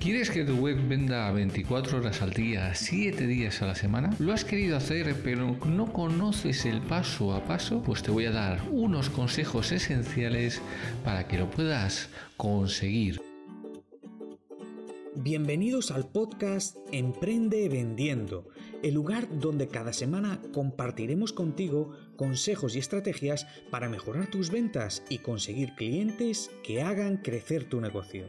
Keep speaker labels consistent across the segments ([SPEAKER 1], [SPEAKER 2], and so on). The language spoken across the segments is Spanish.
[SPEAKER 1] ¿Quieres que tu web venda 24 horas al día, 7 días a la semana? ¿Lo has querido hacer pero no conoces el paso a paso? Pues te voy a dar unos consejos esenciales para que lo puedas conseguir.
[SPEAKER 2] Bienvenidos al podcast Emprende Vendiendo, el lugar donde cada semana compartiremos contigo consejos y estrategias para mejorar tus ventas y conseguir clientes que hagan crecer tu negocio.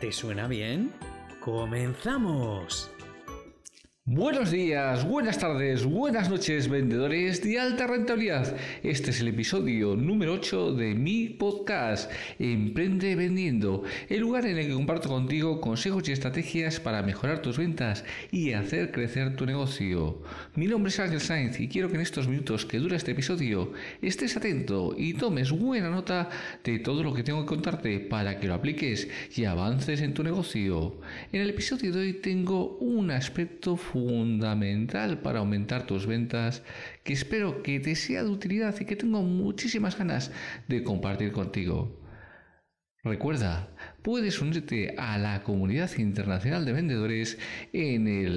[SPEAKER 2] ¿Te suena bien? ¡Comenzamos!
[SPEAKER 1] Buenos días, buenas tardes, buenas noches, vendedores de alta rentabilidad. Este es el episodio número 8 de mi podcast, Emprende Vendiendo, el lugar en el que comparto contigo consejos y estrategias para mejorar tus ventas y hacer crecer tu negocio. Mi nombre es Ángel Sainz y quiero que en estos minutos que dura este episodio estés atento y tomes buena nota de todo lo que tengo que contarte para que lo apliques y avances en tu negocio. En el episodio de hoy tengo un aspecto fundamental para aumentar tus ventas que espero que te sea de utilidad y que tengo muchísimas ganas de compartir contigo. Recuerda, puedes unirte a la comunidad internacional de vendedores en el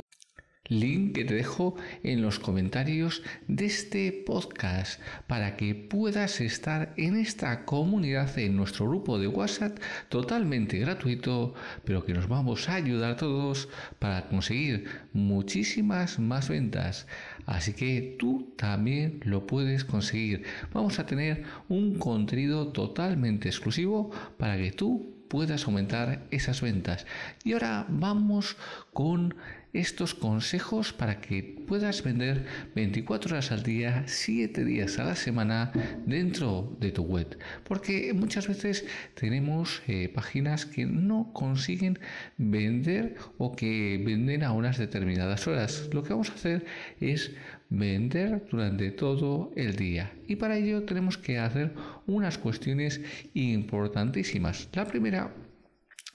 [SPEAKER 1] link que te dejo en los comentarios de este podcast para que puedas estar en esta comunidad en nuestro grupo de WhatsApp totalmente gratuito pero que nos vamos a ayudar todos para conseguir muchísimas más ventas. Así que tú también lo puedes conseguir. Vamos a tener un contenido totalmente exclusivo para que tú puedas aumentar esas ventas. Y ahora vamos con estos consejos para que puedas vender 24 horas al día, 7 días a la semana dentro de tu web. Porque muchas veces tenemos eh, páginas que no consiguen vender o que venden a unas determinadas horas. Lo que vamos a hacer es vender durante todo el día. Y para ello tenemos que hacer unas cuestiones importantísimas. La primera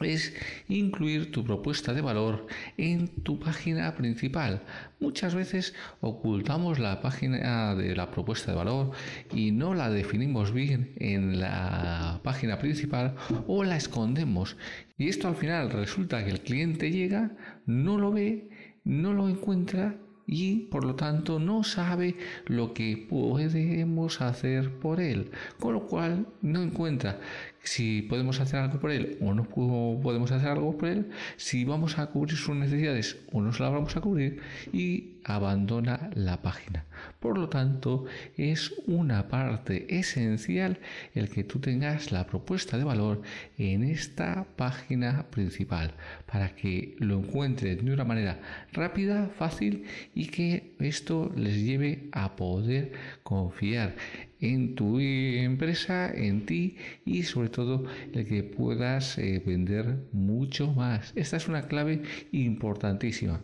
[SPEAKER 1] es incluir tu propuesta de valor en tu página principal. Muchas veces ocultamos la página de la propuesta de valor y no la definimos bien en la página principal o la escondemos. Y esto al final resulta que el cliente llega, no lo ve, no lo encuentra y por lo tanto no sabe lo que podemos hacer por él, con lo cual no encuentra si podemos hacer algo por él o no podemos hacer algo por él, si vamos a cubrir sus necesidades o no se las vamos a cubrir y abandona la página. Por lo tanto, es una parte esencial el que tú tengas la propuesta de valor en esta página principal para que lo encuentres de una manera rápida, fácil y que esto les lleve a poder confiar en tu empresa, en ti y sobre todo el que puedas eh, vender mucho más. Esta es una clave importantísima.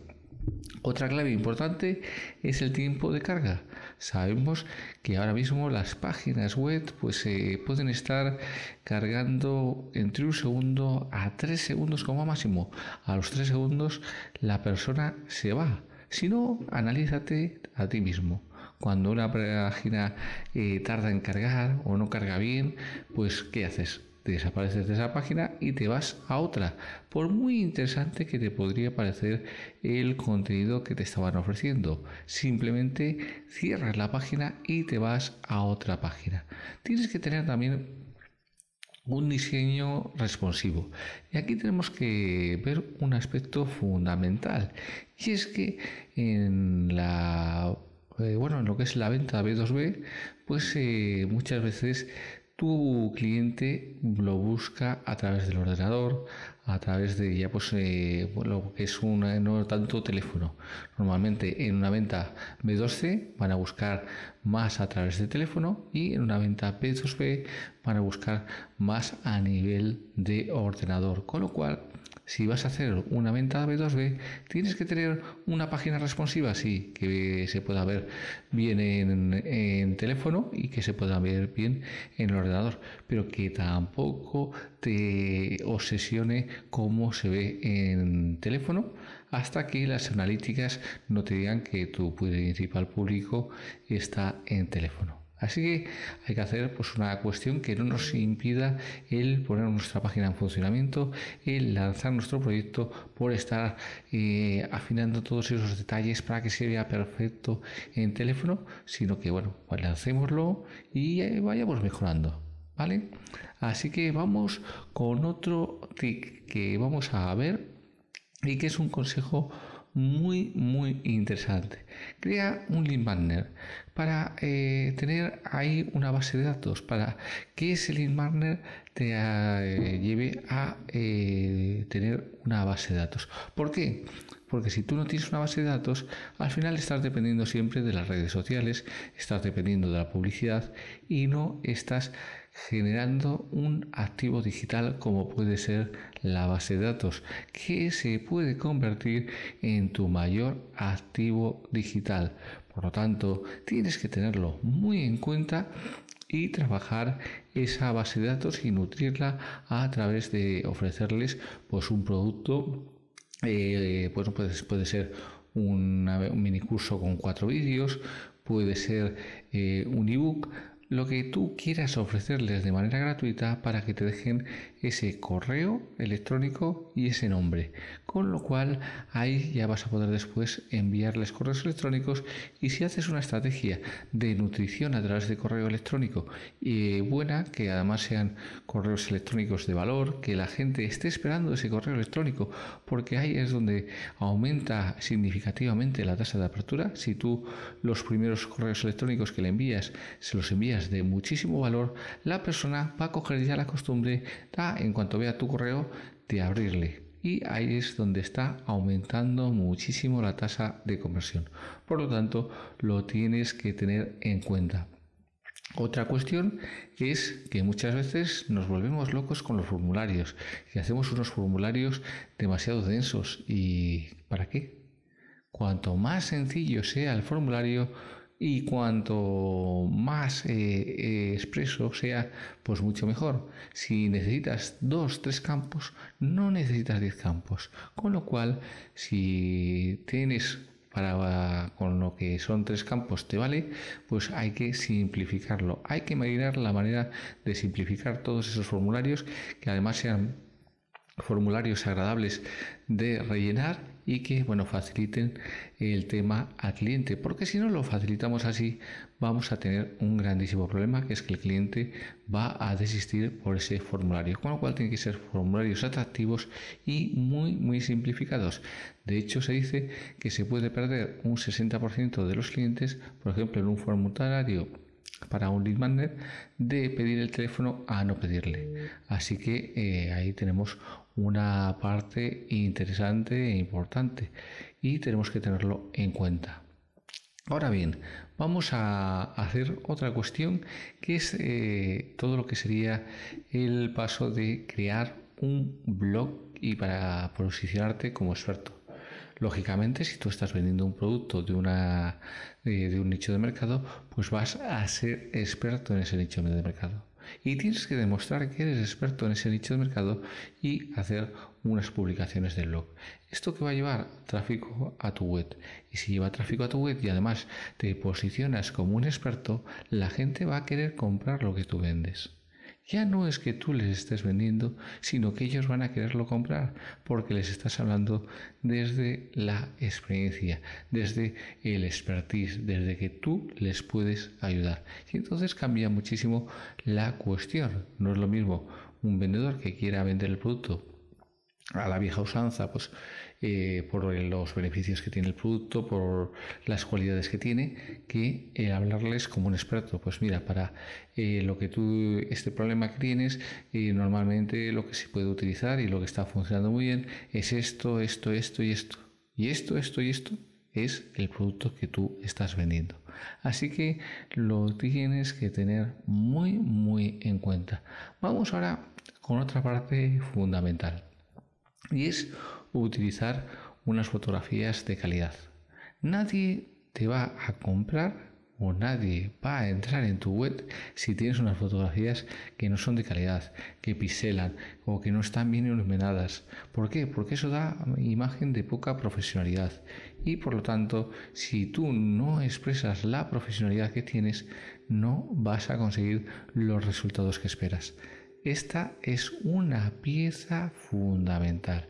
[SPEAKER 1] Otra clave importante es el tiempo de carga. Sabemos que ahora mismo las páginas web pues eh, pueden estar cargando entre un segundo a tres segundos como máximo. A los tres segundos la persona se va. Si no, analízate a ti mismo. Cuando una página eh, tarda en cargar o no carga bien, pues ¿qué haces? Desapareces de esa página y te vas a otra, por muy interesante que te podría parecer el contenido que te estaban ofreciendo. Simplemente cierras la página y te vas a otra página. Tienes que tener también un diseño responsivo. Y aquí tenemos que ver un aspecto fundamental y es que en la eh, bueno, en lo que es la venta B2B, pues eh, muchas veces tu cliente lo busca a través del ordenador, a través de ya pues eh, lo que es un no tanto teléfono. Normalmente en una venta B2C van a buscar más a través de teléfono y en una venta B2B van a buscar más a nivel de ordenador. Con lo cual si vas a hacer una venta B2B, tienes que tener una página responsiva, sí, que se pueda ver bien en, teléfono y que se pueda ver bien en el ordenador, pero que tampoco te obsesione cómo se ve en teléfono hasta que las analíticas no te digan que tu principal público está en teléfono. Así que hay que hacer pues, una cuestión que no nos impida el poner nuestra página en funcionamiento, el lanzar nuestro proyecto por estar eh, afinando todos esos detalles para que se vea perfecto en teléfono, sino que bueno, pues lancémoslo y eh, vayamos mejorando. ¿Vale? Así que vamos con otro tip que vamos a ver y que es un consejo muy muy interesante. Crea un link magnet para eh, tener ahí una base de datos, para que ese magnet te eh, lleve a eh, tener una base de datos. ¿Por qué? Porque si tú no tienes una base de datos, al final estás dependiendo siempre de las redes sociales, estás dependiendo de la publicidad y no estás generando un activo digital como puede ser la base de datos, que se puede convertir en tu mayor activo digital. Por lo tanto, tienes que tenerlo muy en cuenta y trabajar esa base de datos y nutrirla a través de ofrecerles pues un producto eh, pues puede, puede ser un mini curso con cuatro vídeos puede ser eh, un ebook lo que tú quieras ofrecerles de manera gratuita para que te dejen ese correo electrónico y ese nombre. Con lo cual ahí ya vas a poder después enviarles correos electrónicos y si haces una estrategia de nutrición a través de correo electrónico y buena, que además sean correos electrónicos de valor, que la gente esté esperando ese correo electrónico, porque ahí es donde aumenta significativamente la tasa de apertura. Si tú los primeros correos electrónicos que le envías se los envías de muchísimo valor, la persona va a coger ya la costumbre, en cuanto vea tu correo, de abrirle. Y ahí es donde está aumentando muchísimo la tasa de conversión. Por lo tanto, lo tienes que tener en cuenta. Otra cuestión es que muchas veces nos volvemos locos con los formularios y hacemos unos formularios demasiado densos. ¿Y para qué? Cuanto más sencillo sea el formulario, y cuanto más eh, eh, expreso sea, pues mucho mejor. Si necesitas dos, tres campos, no necesitas diez campos. Con lo cual, si tienes para con lo que son tres campos te vale, pues hay que simplificarlo. Hay que imaginar la manera de simplificar todos esos formularios que además sean formularios agradables de rellenar y que bueno faciliten el tema al cliente porque si no lo facilitamos así vamos a tener un grandísimo problema que es que el cliente va a desistir por ese formulario con lo cual tiene que ser formularios atractivos y muy muy simplificados de hecho se dice que se puede perder un 60% de los clientes por ejemplo en un formulario para un lead magnet de pedir el teléfono a no pedirle. Así que eh, ahí tenemos una parte interesante e importante y tenemos que tenerlo en cuenta. Ahora bien, vamos a hacer otra cuestión que es eh, todo lo que sería el paso de crear un blog y para posicionarte como experto. Lógicamente, si tú estás vendiendo un producto de, una, eh, de un nicho de mercado, pues vas a ser experto en ese nicho de mercado. Y tienes que demostrar que eres experto en ese nicho de mercado y hacer unas publicaciones del blog. Esto que va a llevar tráfico a tu web. Y si lleva tráfico a tu web y además te posicionas como un experto, la gente va a querer comprar lo que tú vendes ya no es que tú les estés vendiendo, sino que ellos van a quererlo comprar porque les estás hablando desde la experiencia, desde el expertise, desde que tú les puedes ayudar. Y entonces cambia muchísimo la cuestión. No es lo mismo un vendedor que quiera vender el producto a la vieja usanza, pues eh, por los beneficios que tiene el producto, por las cualidades que tiene, que eh, hablarles como un experto. Pues mira, para eh, lo que tú, este problema que tienes, normalmente lo que se puede utilizar y lo que está funcionando muy bien es esto, esto, esto y esto. Y esto, esto y esto es el producto que tú estás vendiendo. Así que lo tienes que tener muy, muy en cuenta. Vamos ahora con otra parte fundamental y es utilizar unas fotografías de calidad. Nadie te va a comprar o nadie va a entrar en tu web si tienes unas fotografías que no son de calidad, que pixelan o que no están bien iluminadas. ¿Por qué? Porque eso da imagen de poca profesionalidad y por lo tanto si tú no expresas la profesionalidad que tienes no vas a conseguir los resultados que esperas. Esta es una pieza fundamental.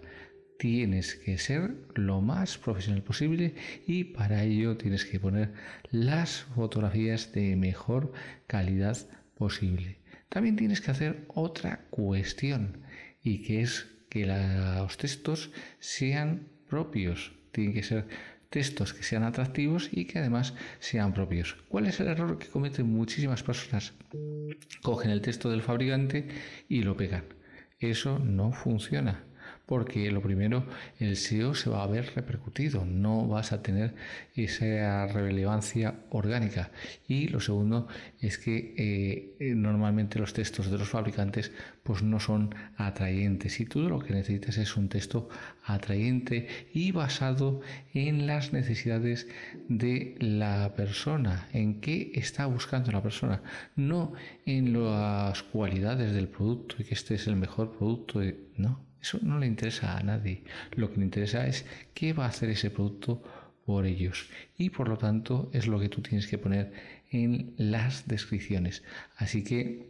[SPEAKER 1] Tienes que ser lo más profesional posible y para ello tienes que poner las fotografías de mejor calidad posible. También tienes que hacer otra cuestión y que es que los textos sean propios. Tienen que ser textos que sean atractivos y que además sean propios. ¿Cuál es el error que cometen muchísimas personas? Cogen el texto del fabricante y lo pegan. Eso no funciona porque lo primero, el SEO se va a ver repercutido, no vas a tener esa relevancia orgánica. Y lo segundo es que eh, normalmente los textos de los fabricantes pues no son atrayentes y todo lo que necesitas es un texto atrayente y basado en las necesidades de la persona, en qué está buscando la persona, no en las cualidades del producto y que este es el mejor producto, no eso no le interesa a nadie. Lo que le interesa es qué va a hacer ese producto por ellos. Y por lo tanto es lo que tú tienes que poner en las descripciones. Así que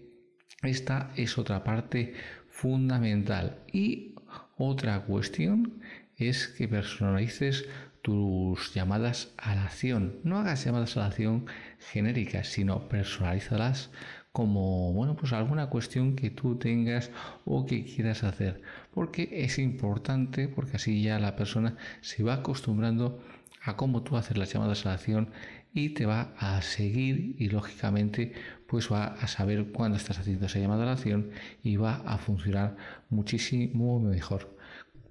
[SPEAKER 1] esta es otra parte fundamental. Y otra cuestión es que personalices tus llamadas a la acción. No hagas llamadas a la acción genéricas, sino personalízalas como bueno pues alguna cuestión que tú tengas o que quieras hacer porque es importante porque así ya la persona se va acostumbrando a cómo tú haces las llamadas a la acción y te va a seguir y lógicamente pues va a saber cuándo estás haciendo esa llamada a la acción y va a funcionar muchísimo mejor.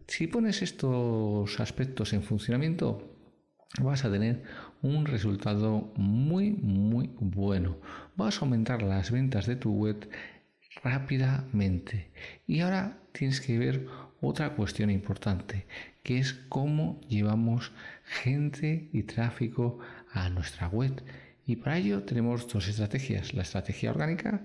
[SPEAKER 1] Si pones estos aspectos en funcionamiento, vas a tener un resultado muy muy bueno. Vas a aumentar las ventas de tu web rápidamente. Y ahora tienes que ver otra cuestión importante, que es cómo llevamos gente y tráfico a nuestra web. Y para ello tenemos dos estrategias. La estrategia orgánica,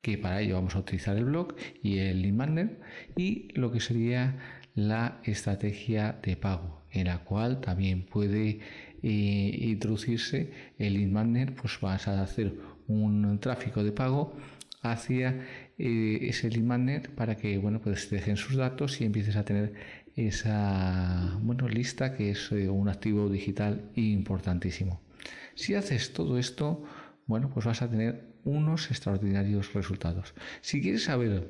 [SPEAKER 1] que para ello vamos a utilizar el blog y el lead magnet, y lo que sería la estrategia de pago, en la cual también puede eh, introducirse el magnet, pues vas a hacer un tráfico de pago hacia eh, ese lead magnet para que bueno pues dejen sus datos y empieces a tener esa bueno lista que es eh, un activo digital importantísimo. Si haces todo esto, bueno, pues vas a tener unos extraordinarios resultados. Si quieres saber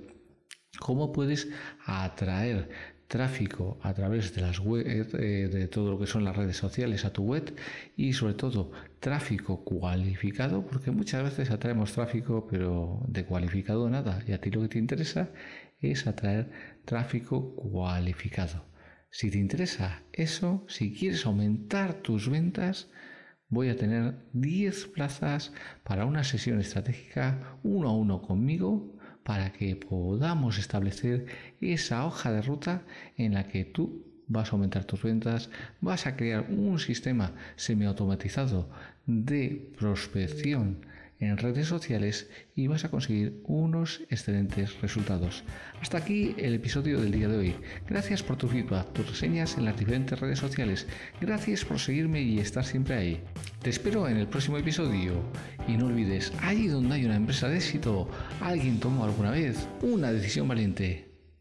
[SPEAKER 1] cómo puedes atraer tráfico a través de las web, eh, de todo lo que son las redes sociales a tu web y sobre todo tráfico cualificado, porque muchas veces atraemos tráfico pero de cualificado nada y a ti lo que te interesa es atraer tráfico cualificado. Si te interesa eso, si quieres aumentar tus ventas, voy a tener 10 plazas para una sesión estratégica uno a uno conmigo para que podamos establecer esa hoja de ruta en la que tú vas a aumentar tus ventas, vas a crear un sistema semiautomatizado de prospección en redes sociales y vas a conseguir unos excelentes resultados. Hasta aquí el episodio del día de hoy. Gracias por tu feedback, tus reseñas en las diferentes redes sociales. Gracias por seguirme y estar siempre ahí. Te espero en el próximo episodio. Y no olvides, allí donde hay una empresa de éxito, alguien tomó alguna vez una decisión valiente.